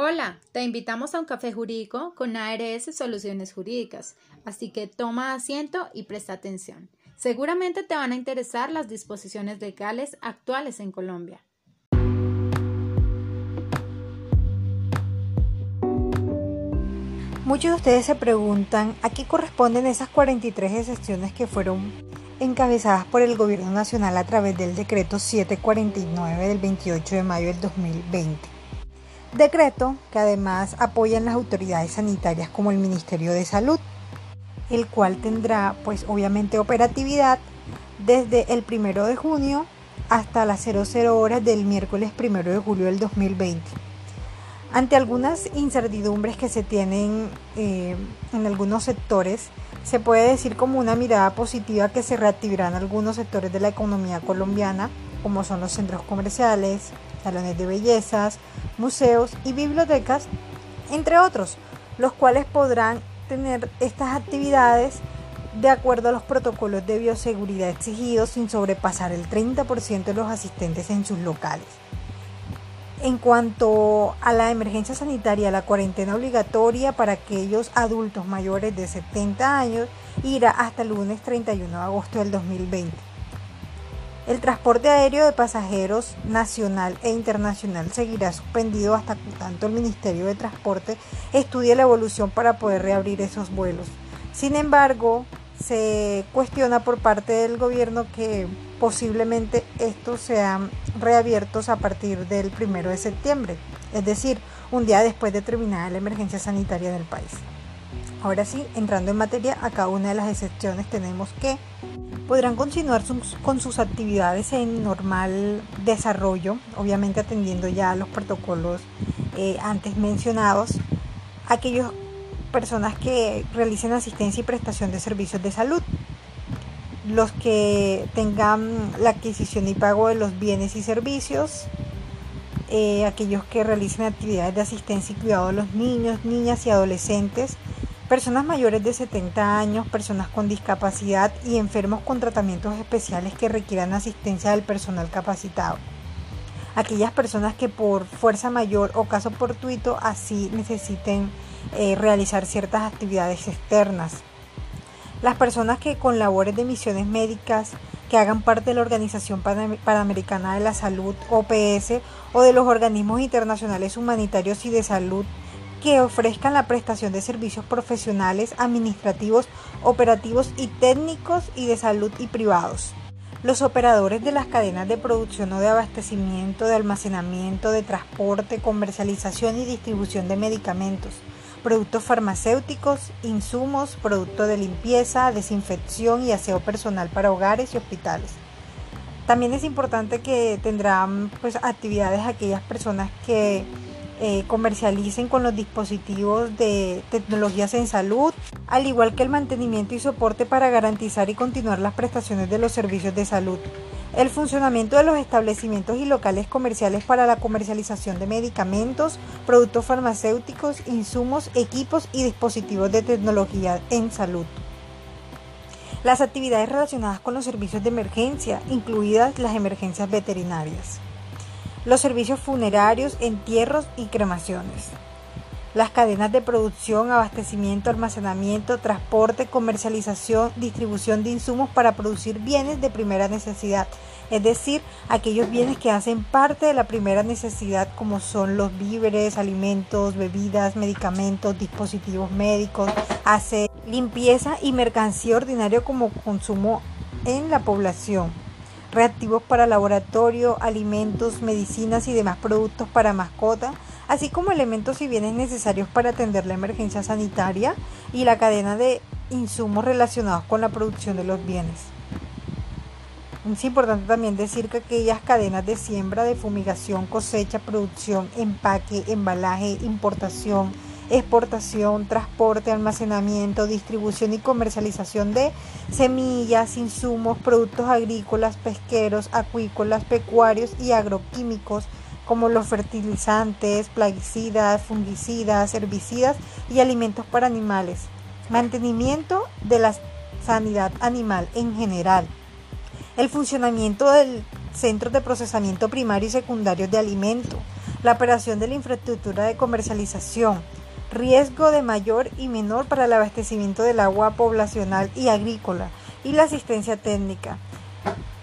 Hola, te invitamos a un café jurídico con ARS Soluciones Jurídicas, así que toma asiento y presta atención. Seguramente te van a interesar las disposiciones legales actuales en Colombia. Muchos de ustedes se preguntan a qué corresponden esas 43 excepciones que fueron encabezadas por el Gobierno Nacional a través del decreto 749 del 28 de mayo del 2020 decreto que además apoyan las autoridades sanitarias como el Ministerio de Salud, el cual tendrá pues obviamente operatividad desde el primero de junio hasta las 00 horas del miércoles primero de julio del 2020. Ante algunas incertidumbres que se tienen eh, en algunos sectores, se puede decir como una mirada positiva que se reactivarán algunos sectores de la economía colombiana, como son los centros comerciales, salones de bellezas, museos y bibliotecas, entre otros, los cuales podrán tener estas actividades de acuerdo a los protocolos de bioseguridad exigidos sin sobrepasar el 30% de los asistentes en sus locales. En cuanto a la emergencia sanitaria, la cuarentena obligatoria para aquellos adultos mayores de 70 años irá hasta el lunes 31 de agosto del 2020. El transporte aéreo de pasajeros nacional e internacional seguirá suspendido hasta tanto el Ministerio de Transporte estudie la evolución para poder reabrir esos vuelos. Sin embargo, se cuestiona por parte del gobierno que posiblemente estos sean reabiertos a partir del primero de septiembre, es decir, un día después de terminar la emergencia sanitaria del país. Ahora sí, entrando en materia, a cada una de las excepciones tenemos que podrán continuar con sus actividades en normal desarrollo, obviamente atendiendo ya los protocolos eh, antes mencionados, aquellas personas que realicen asistencia y prestación de servicios de salud, los que tengan la adquisición y pago de los bienes y servicios, eh, aquellos que realicen actividades de asistencia y cuidado de los niños, niñas y adolescentes, personas mayores de 70 años, personas con discapacidad y enfermos con tratamientos especiales que requieran asistencia del personal capacitado. Aquellas personas que por fuerza mayor o caso fortuito así necesiten eh, realizar ciertas actividades externas. Las personas que con labores de misiones médicas, que hagan parte de la Organización Panamericana de la Salud, OPS, o de los organismos internacionales humanitarios y de salud, que ofrezcan la prestación de servicios profesionales, administrativos, operativos y técnicos y de salud y privados. Los operadores de las cadenas de producción o de abastecimiento, de almacenamiento, de transporte, comercialización y distribución de medicamentos, productos farmacéuticos, insumos, productos de limpieza, desinfección y aseo personal para hogares y hospitales. También es importante que tendrán pues, actividades aquellas personas que eh, comercialicen con los dispositivos de tecnologías en salud, al igual que el mantenimiento y soporte para garantizar y continuar las prestaciones de los servicios de salud. El funcionamiento de los establecimientos y locales comerciales para la comercialización de medicamentos, productos farmacéuticos, insumos, equipos y dispositivos de tecnología en salud. Las actividades relacionadas con los servicios de emergencia, incluidas las emergencias veterinarias los servicios funerarios, entierros y cremaciones, las cadenas de producción, abastecimiento, almacenamiento, transporte, comercialización, distribución de insumos para producir bienes de primera necesidad, es decir, aquellos bienes que hacen parte de la primera necesidad como son los víveres, alimentos, bebidas, medicamentos, dispositivos médicos, hace limpieza y mercancía ordinaria como consumo en la población reactivos para laboratorio, alimentos, medicinas y demás productos para mascota, así como elementos y bienes necesarios para atender la emergencia sanitaria y la cadena de insumos relacionados con la producción de los bienes. Es importante también decir que aquellas cadenas de siembra, de fumigación, cosecha, producción, empaque, embalaje, importación, exportación, transporte, almacenamiento, distribución y comercialización de semillas, insumos, productos agrícolas, pesqueros, acuícolas, pecuarios y agroquímicos como los fertilizantes, plaguicidas, fungicidas, herbicidas y alimentos para animales. Mantenimiento de la sanidad animal en general. El funcionamiento del centro de procesamiento primario y secundario de alimentos la operación de la infraestructura de comercialización, riesgo de mayor y menor para el abastecimiento del agua poblacional y agrícola y la asistencia técnica.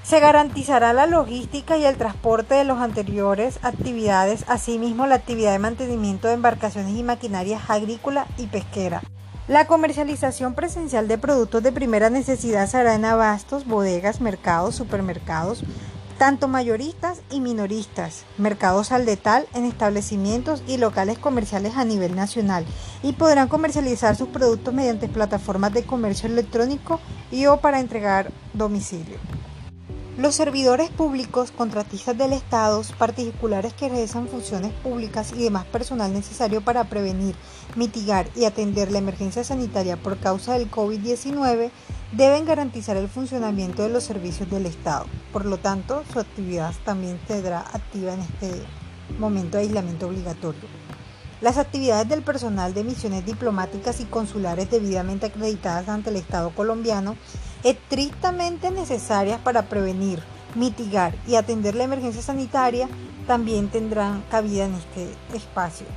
Se garantizará la logística y el transporte de las anteriores actividades, asimismo la actividad de mantenimiento de embarcaciones y maquinarias agrícola y pesquera. La comercialización presencial de productos de primera necesidad se hará en abastos, bodegas, mercados, supermercados, tanto mayoristas y minoristas, mercados al detal en establecimientos y locales comerciales a nivel nacional y podrán comercializar sus productos mediante plataformas de comercio electrónico y o para entregar domicilio. Los servidores públicos, contratistas del Estado, particulares que realizan funciones públicas y demás personal necesario para prevenir, mitigar y atender la emergencia sanitaria por causa del COVID-19 deben garantizar el funcionamiento de los servicios del Estado. Por lo tanto, su actividad también tendrá activa en este momento de aislamiento obligatorio. Las actividades del personal de misiones diplomáticas y consulares debidamente acreditadas ante el Estado colombiano estrictamente necesarias para prevenir, mitigar y atender la emergencia sanitaria también tendrán cabida en este espacio.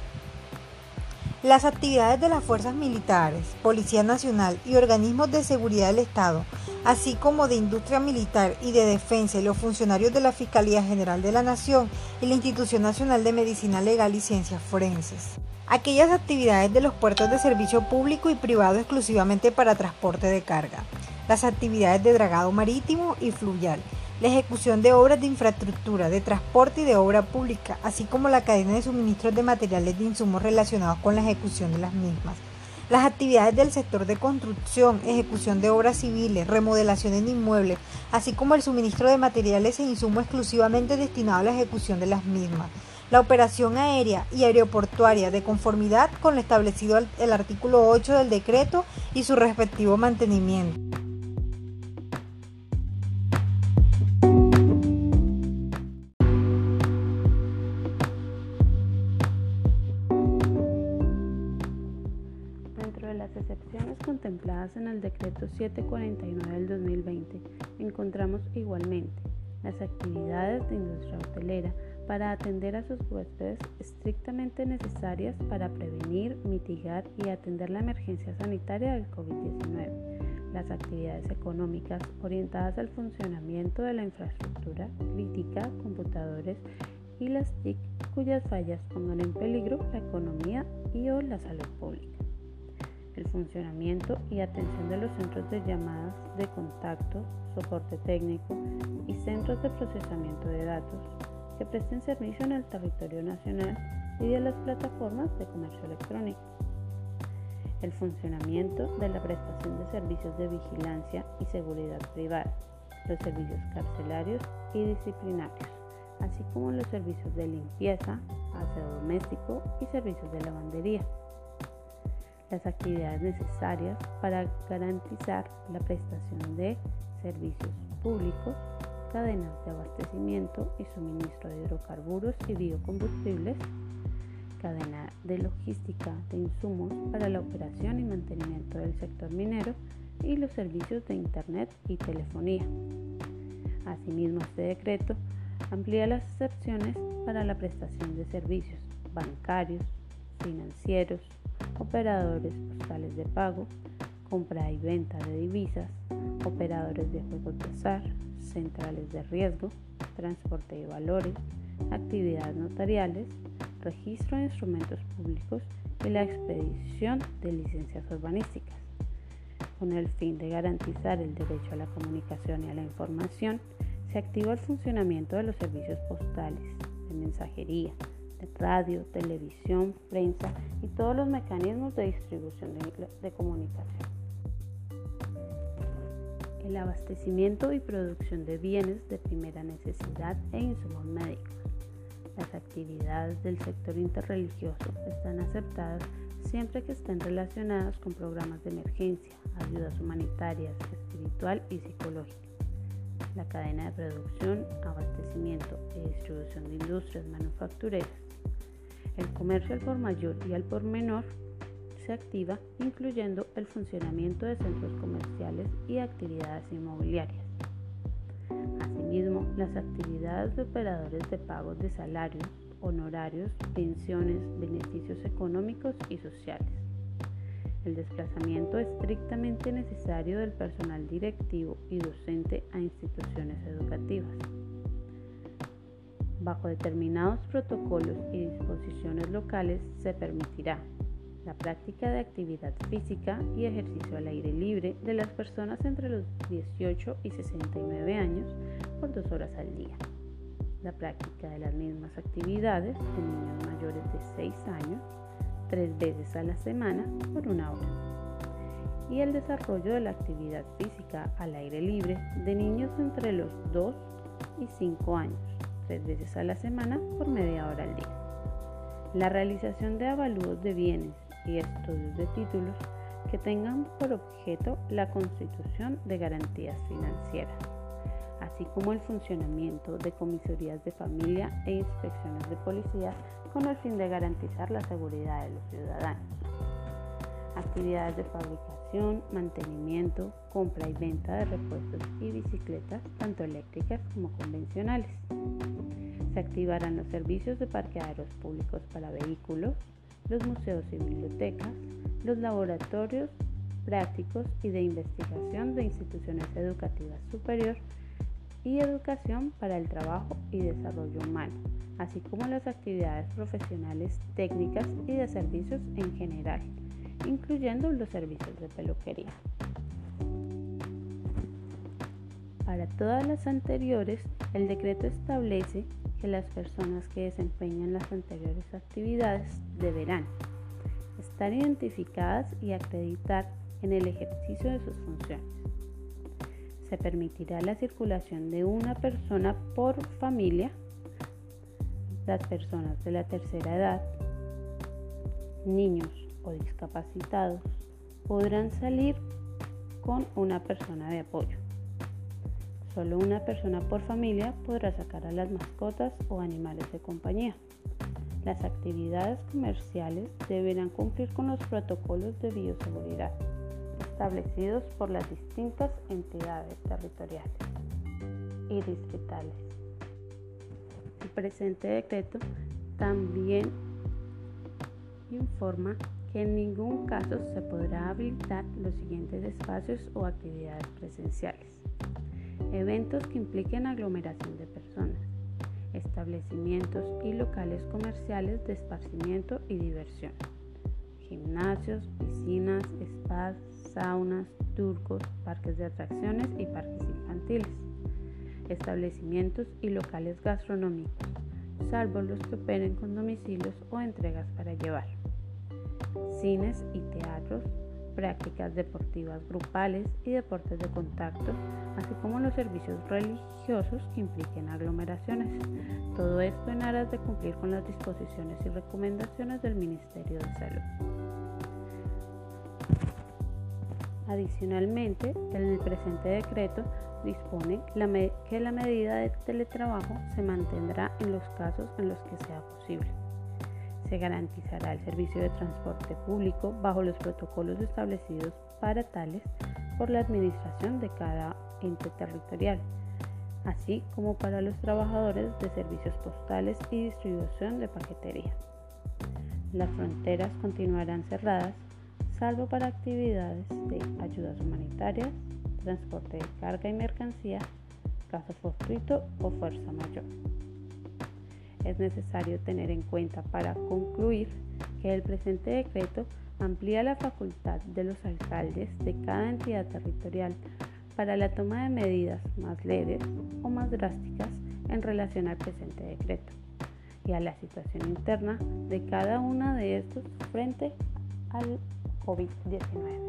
Las actividades de las fuerzas militares, Policía Nacional y organismos de seguridad del Estado, así como de industria militar y de defensa y los funcionarios de la Fiscalía General de la Nación y la Institución Nacional de Medicina Legal y Ciencias Forenses. Aquellas actividades de los puertos de servicio público y privado exclusivamente para transporte de carga las actividades de dragado marítimo y fluvial, la ejecución de obras de infraestructura, de transporte y de obra pública, así como la cadena de suministros de materiales de insumos relacionados con la ejecución de las mismas. Las actividades del sector de construcción, ejecución de obras civiles, remodelación en inmuebles, así como el suministro de materiales e insumos exclusivamente destinados a la ejecución de las mismas. La operación aérea y aeroportuaria de conformidad con lo establecido el artículo 8 del decreto y su respectivo mantenimiento. En el decreto 749 del 2020, encontramos igualmente las actividades de industria hotelera para atender a sus huéspedes estrictamente necesarias para prevenir, mitigar y atender la emergencia sanitaria del COVID-19, las actividades económicas orientadas al funcionamiento de la infraestructura crítica, computadores y las TIC cuyas fallas pongan en peligro la economía y o la salud pública el funcionamiento y atención de los centros de llamadas de contacto, soporte técnico y centros de procesamiento de datos que presten servicio en el territorio nacional y de las plataformas de comercio electrónico. El funcionamiento de la prestación de servicios de vigilancia y seguridad privada, los servicios carcelarios y disciplinarios, así como los servicios de limpieza, aseo doméstico y servicios de lavandería las actividades necesarias para garantizar la prestación de servicios públicos, cadenas de abastecimiento y suministro de hidrocarburos y biocombustibles, cadena de logística de insumos para la operación y mantenimiento del sector minero y los servicios de Internet y telefonía. Asimismo, este decreto amplía las excepciones para la prestación de servicios bancarios, financieros, operadores postales de pago, compra y venta de divisas, operadores de juegos de azar, centrales de riesgo, transporte de valores, actividades notariales, registro de instrumentos públicos y la expedición de licencias urbanísticas. Con el fin de garantizar el derecho a la comunicación y a la información, se activa el funcionamiento de los servicios postales, de mensajería, radio, televisión, prensa y todos los mecanismos de distribución de, comunicación. El abastecimiento y producción de bienes de primera necesidad e insumos médicos. Las actividades del sector interreligioso están aceptadas siempre que estén relacionadas con programas de emergencia, ayudas humanitarias, espiritual y psicológica la cadena de producción, abastecimiento y distribución de industrias manufactureras, el comercio al por mayor y al por menor se activa incluyendo el funcionamiento de centros comerciales y actividades inmobiliarias. Asimismo, las actividades de operadores de pagos de salarios, honorarios, pensiones, beneficios económicos y sociales. El desplazamiento estrictamente necesario del personal directivo y docente a instituciones educativas. Bajo determinados protocolos y disposiciones locales se permitirá la práctica de actividad física y ejercicio al aire libre de las personas entre los 18 y 69 años por dos horas al día. La práctica de las mismas actividades de niños mayores de 6 años tres veces a la semana por una hora. Y el desarrollo de la actividad física al aire libre de niños entre los 2 y 5 años, tres veces a la semana por media hora al día. La realización de avalúos de bienes y estudios de títulos que tengan por objeto la constitución de garantías financieras, así como el funcionamiento de comisarías de familia e inspecciones de policía con el fin de garantizar la seguridad de los ciudadanos. Actividades de fabricación, mantenimiento, compra y venta de repuestos y bicicletas, tanto eléctricas como convencionales. Se activarán los servicios de parqueaderos públicos para vehículos, los museos y bibliotecas, los laboratorios prácticos y de investigación de instituciones educativas superior y educación para el trabajo y desarrollo humano, así como las actividades profesionales técnicas y de servicios en general, incluyendo los servicios de peluquería. Para todas las anteriores, el decreto establece que las personas que desempeñan las anteriores actividades deberán estar identificadas y acreditar en el ejercicio de sus funciones. Se permitirá la circulación de una persona por familia, las personas de la tercera edad, niños o discapacitados podrán salir con una persona de apoyo. Solo una persona por familia podrá sacar a las mascotas o animales de compañía. Las actividades comerciales deberán cumplir con los protocolos de bioseguridad establecidos por las distintas entidades territoriales y distritales. El presente decreto también informa que en ningún caso se podrá habilitar los siguientes espacios o actividades presenciales eventos que impliquen aglomeración de personas, establecimientos y locales comerciales de esparcimiento y diversión, gimnasios, piscinas, spas, saunas, turcos, parques de atracciones y parques infantiles, establecimientos y locales gastronómicos, salvo los que operen con domicilios o entregas para llevar, cines y teatros, prácticas deportivas grupales y deportes de contacto, así como los servicios religiosos que impliquen aglomeraciones. Todo esto en aras de cumplir con las disposiciones y recomendaciones del Ministerio de Salud. Adicionalmente, el presente decreto dispone que la medida de teletrabajo se mantendrá en los casos en los que sea posible se garantizará el servicio de transporte público bajo los protocolos establecidos para tales por la administración de cada ente territorial, así como para los trabajadores de servicios postales y distribución de paquetería. Las fronteras continuarán cerradas, salvo para actividades de ayudas humanitarias, transporte de carga y mercancía, caso fortuito o fuerza mayor. Es necesario tener en cuenta para concluir que el presente decreto amplía la facultad de los alcaldes de cada entidad territorial para la toma de medidas más leves o más drásticas en relación al presente decreto y a la situación interna de cada una de estos frente al COVID-19.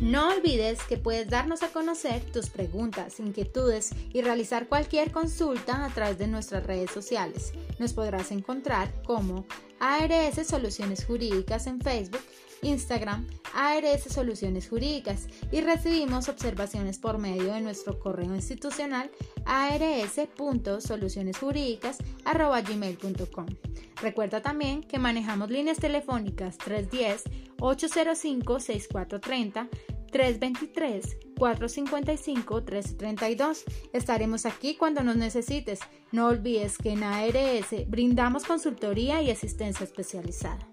No olvides que puedes darnos a conocer tus preguntas, inquietudes y realizar cualquier consulta a través de nuestras redes sociales. Nos podrás encontrar como ARS Soluciones Jurídicas en Facebook, Instagram, ARS Soluciones Jurídicas y recibimos observaciones por medio de nuestro correo institucional ars.solucionesjurídicas.gmail.com. Recuerda también que manejamos líneas telefónicas 310 805 6430 323-455-332. Estaremos aquí cuando nos necesites. No olvides que en ARS brindamos consultoría y asistencia especializada.